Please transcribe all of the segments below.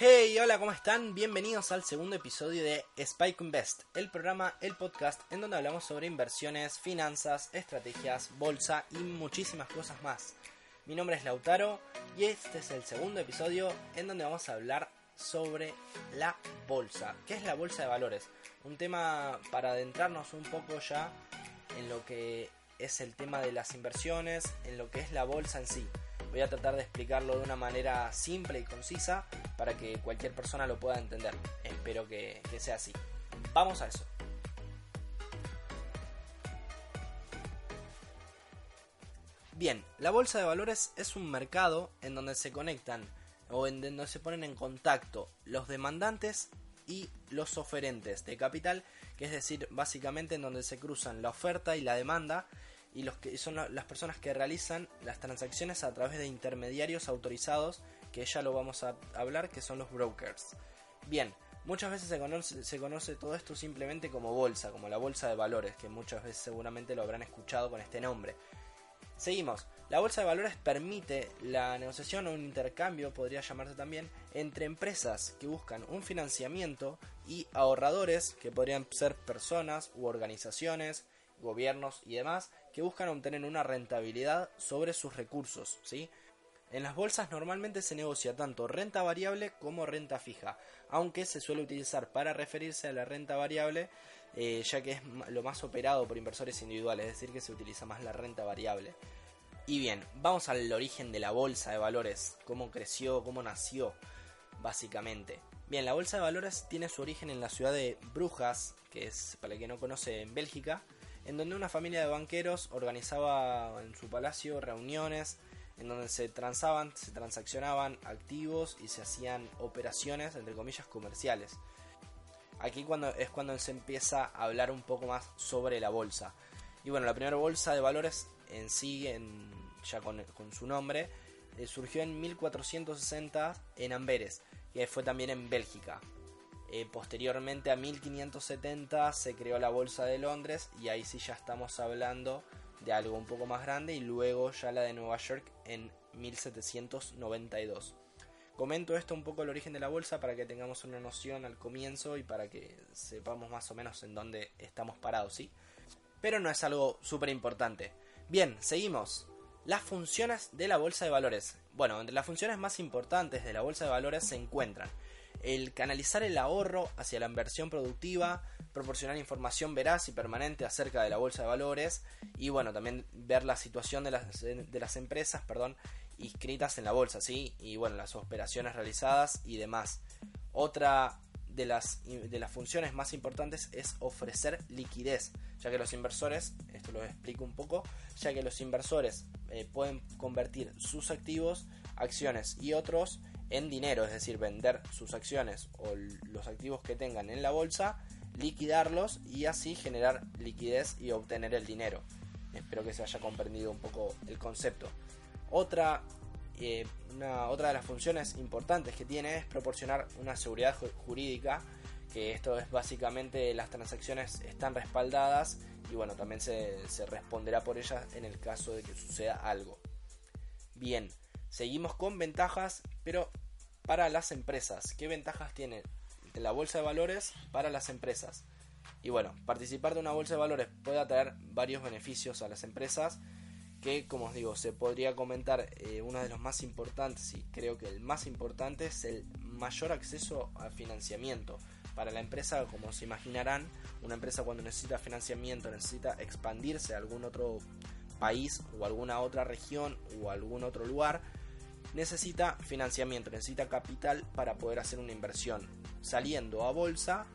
Hey, hola, ¿cómo están? Bienvenidos al segundo episodio de Spike Invest, el programa, el podcast en donde hablamos sobre inversiones, finanzas, estrategias, bolsa y muchísimas cosas más. Mi nombre es Lautaro y este es el segundo episodio en donde vamos a hablar sobre la bolsa. ¿Qué es la bolsa de valores? Un tema para adentrarnos un poco ya en lo que es el tema de las inversiones, en lo que es la bolsa en sí. Voy a tratar de explicarlo de una manera simple y concisa para que cualquier persona lo pueda entender. Espero que, sea así. Vamos a eso. Bien, la bolsa de valores es un mercado en donde se conectan o en donde se ponen en contacto los demandantes y los oferentes de capital, que es decir, básicamente en donde se cruzan la oferta y la demanda y los que son las personas que realizan las transacciones a través de intermediarios autorizados, que ya lo vamos a hablar, que son los brokers. Bien, muchas veces se conoce, se conoce todo esto simplemente como bolsa, como la bolsa de valores, que muchas veces seguramente lo habrán escuchado con este nombre. Seguimos. La bolsa de valores permite la negociación o un intercambio, podría llamarse también, entre empresas que buscan un financiamiento y ahorradores, que podrían ser personas u organizaciones, gobiernos y demás, que buscan obtener una rentabilidad sobre sus recursos, ¿sí? En las bolsas normalmente se negocia tanto renta variable como renta fija, aunque se suele utilizar para referirse a la renta variable, eh, ya que es lo más operado por inversores individuales, es decir, que se utiliza más la renta variable. Y bien, vamos al origen de la bolsa de valores, cómo creció, cómo nació, básicamente. Bien, la bolsa de valores tiene su origen en la ciudad de Brujas, que es, para el que no conoce, en Bélgica, en donde una familia de banqueros organizaba en su palacio reuniones en donde se transaban, se transaccionaban activos y se hacían operaciones, entre comillas, comerciales. Aquí cuando, es cuando se empieza a hablar un poco más sobre la bolsa. Y bueno, la primera bolsa de valores en sí, en, ya con, su nombre, eh, surgió en 1460 en Amberes, que fue también en Bélgica. Eh, posteriormente a 1570 se creó la Bolsa de Londres y ahí sí ya estamos hablando de algo un poco más grande y luego ya la de Nueva York en 1792. Comento esto un poco el origen de la bolsa para que tengamos una noción al comienzo y para que sepamos más o menos en dónde estamos parados, ¿sí? Pero no es algo súper importante. Bien, seguimos. Las funciones de la bolsa de valores. Bueno, entre las funciones más importantes de la bolsa de valores se encuentran el canalizar el ahorro hacia la inversión productiva, proporcionar información veraz y permanente acerca de la bolsa de valores y bueno, también ver la situación de las, de las empresas, perdón, inscritas en la bolsa, ¿sí? Y bueno, las operaciones realizadas y demás. Otra de las, de las funciones más importantes es ofrecer liquidez, ya que los inversores, esto lo explico un poco, ya que los inversores eh, pueden convertir sus activos, acciones y otros en dinero, es decir, vender sus acciones o los activos que tengan en la bolsa, liquidarlos y así generar liquidez y obtener el dinero. Espero que se haya comprendido un poco el concepto. Otra, eh, una, otra de las funciones importantes que tiene es proporcionar una seguridad jurídica, que esto es básicamente las transacciones están respaldadas y bueno, también se, se responderá por ellas en el caso de que suceda algo. Bien, Seguimos con ventajas, pero para las empresas. ¿Qué ventajas tiene la bolsa de valores para las empresas? Y bueno, participar de una bolsa de valores puede traer varios beneficios a las empresas que, como os digo, se podría comentar eh, uno de los más importantes y creo que el más importante es el mayor acceso a financiamiento. Para la empresa, como se imaginarán, una empresa cuando necesita financiamiento necesita expandirse a algún otro país o alguna otra región o algún otro lugar necesita financiamiento, necesita capital para poder hacer una inversión. Saliendo a bolsa,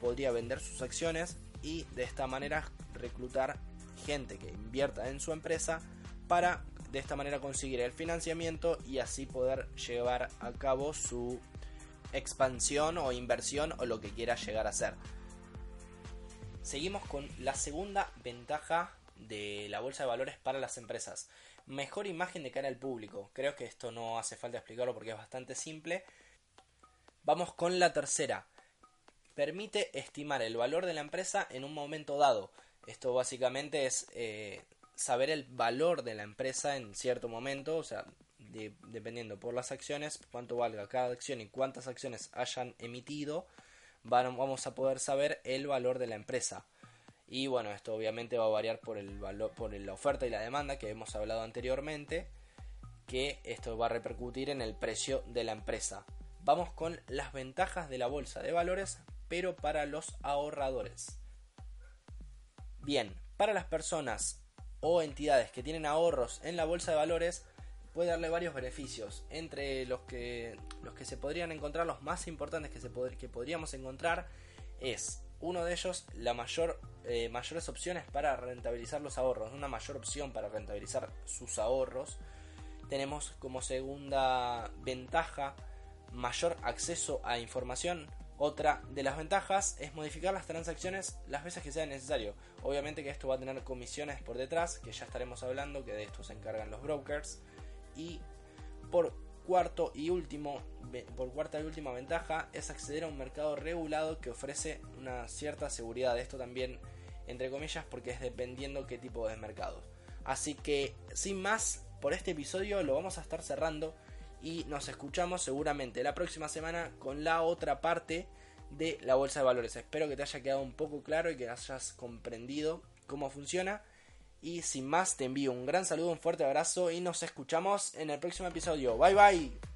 podría vender sus acciones y de esta manera reclutar gente que invierta en su empresa para de esta manera conseguir el financiamiento y así poder llevar a cabo su expansión o inversión o lo que quiera llegar a ser. Seguimos con la segunda ventaja de la bolsa de valores para las empresas. Mejor imagen de cara al público. Creo que esto no hace falta explicarlo porque es bastante simple. Vamos con la tercera. Permite estimar el valor de la empresa en un momento dado. Esto básicamente es eh, saber el valor de la empresa en cierto momento, o sea, dependiendo por las acciones, cuánto valga cada acción y cuántas acciones hayan emitido, vamos a poder saber el valor de la empresa. Y bueno, esto obviamente va a variar por el valor, por la oferta y la demanda que hemos hablado anteriormente, que esto va a repercutir en el precio de la empresa. Vamos con las ventajas de la bolsa de valores, pero para los ahorradores. Bien, para las personas o entidades que tienen ahorros en la bolsa de valores, puede darle varios beneficios. Entre los que, los que se podrían encontrar, los más importantes que, se que podríamos encontrar, es uno de ellos la mayor, eh, mayores opciones para rentabilizar los ahorros, una mayor opción para rentabilizar sus ahorros. Tenemos como segunda ventaja mayor acceso a información. Otra de las ventajas es modificar las transacciones las veces que sea necesario. Obviamente que esto va a tener comisiones por detrás, que ya estaremos hablando, que de esto se encargan los brokers. Y por cuarto y último, por cuarta y última ventaja es acceder a un mercado regulado que ofrece una cierta seguridad. Esto también, entre comillas, porque es dependiendo qué tipo de mercado. Así que, sin más, por este episodio lo vamos a estar cerrando y nos escuchamos seguramente la próxima semana con la otra parte de la bolsa de valores. Espero que te haya quedado un poco claro y que hayas comprendido cómo funciona. Y sin más, te envío un gran saludo, un fuerte abrazo y nos escuchamos en el próximo episodio. Bye bye.